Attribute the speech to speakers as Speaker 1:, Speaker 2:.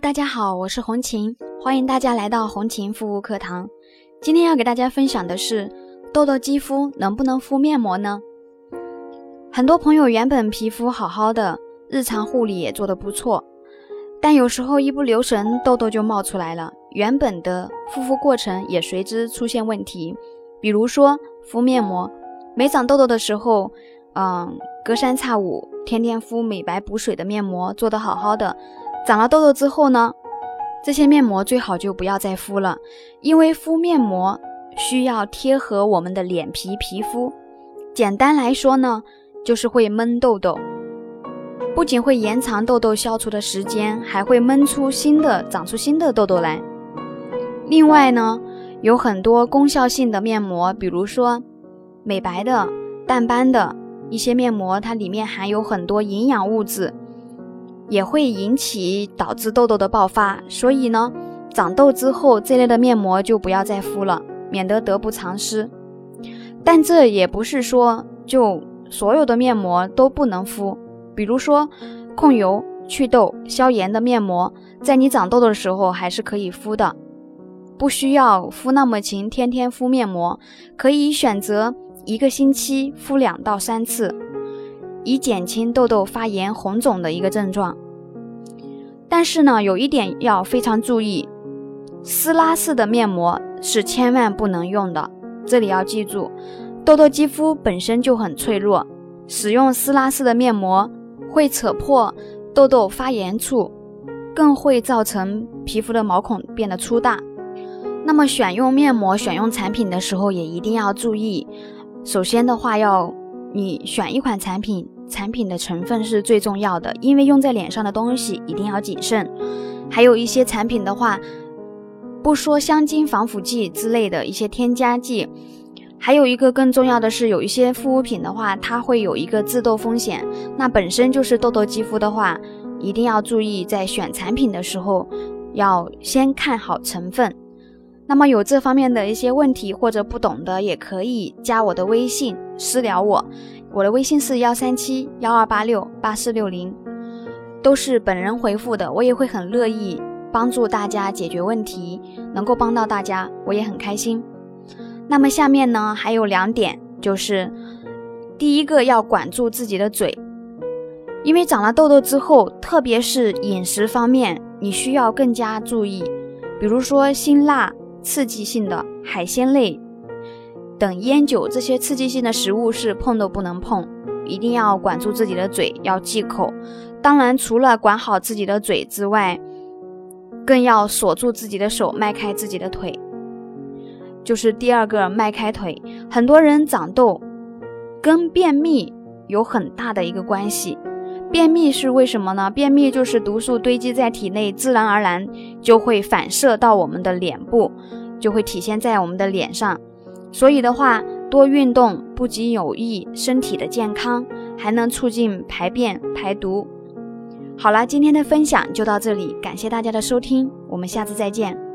Speaker 1: 大家好，我是红琴，欢迎大家来到红琴护肤课堂。今天要给大家分享的是，痘痘肌肤能不能敷面膜呢？很多朋友原本皮肤好好的，日常护理也做得不错，但有时候一不留神，痘痘就冒出来了，原本的护肤过程也随之出现问题。比如说敷面膜，没长痘痘的时候，嗯，隔三差五天天敷美白补水的面膜，做得好好的。长了痘痘之后呢，这些面膜最好就不要再敷了，因为敷面膜需要贴合我们的脸皮皮肤。简单来说呢，就是会闷痘痘，不仅会延长痘痘消除的时间，还会闷出新的、长出新的痘痘来。另外呢，有很多功效性的面膜，比如说美白的、淡斑的一些面膜，它里面含有很多营养物质。也会引起导致痘痘的爆发，所以呢，长痘之后这类的面膜就不要再敷了，免得得不偿失。但这也不是说就所有的面膜都不能敷，比如说控油、祛痘、消炎的面膜，在你长痘的时候还是可以敷的，不需要敷那么勤，天天敷面膜，可以选择一个星期敷两到三次。以减轻痘痘发炎、红肿的一个症状。但是呢，有一点要非常注意，撕拉式的面膜是千万不能用的。这里要记住，痘痘肌肤本身就很脆弱，使用撕拉式的面膜会扯破痘痘发炎处，更会造成皮肤的毛孔变得粗大。那么选用面膜、选用产品的时候也一定要注意。首先的话，要你选一款产品。产品的成分是最重要的，因为用在脸上的东西一定要谨慎。还有一些产品的话，不说香精、防腐剂之类的一些添加剂，还有一个更重要的是，有一些护肤品的话，它会有一个致痘风险。那本身就是痘痘肌肤的话，一定要注意在选产品的时候要先看好成分。那么有这方面的一些问题或者不懂的，也可以加我的微信私聊我。我的微信是幺三七幺二八六八四六零，都是本人回复的，我也会很乐意帮助大家解决问题，能够帮到大家，我也很开心。那么下面呢还有两点，就是第一个要管住自己的嘴，因为长了痘痘之后，特别是饮食方面，你需要更加注意，比如说辛辣、刺激性的海鲜类。等烟酒这些刺激性的食物是碰都不能碰，一定要管住自己的嘴，要忌口。当然，除了管好自己的嘴之外，更要锁住自己的手，迈开自己的腿。就是第二个，迈开腿。很多人长痘跟便秘有很大的一个关系。便秘是为什么呢？便秘就是毒素堆积在体内，自然而然就会反射到我们的脸部，就会体现在我们的脸上。所以的话，多运动不仅有益身体的健康，还能促进排便排毒。好了，今天的分享就到这里，感谢大家的收听，我们下次再见。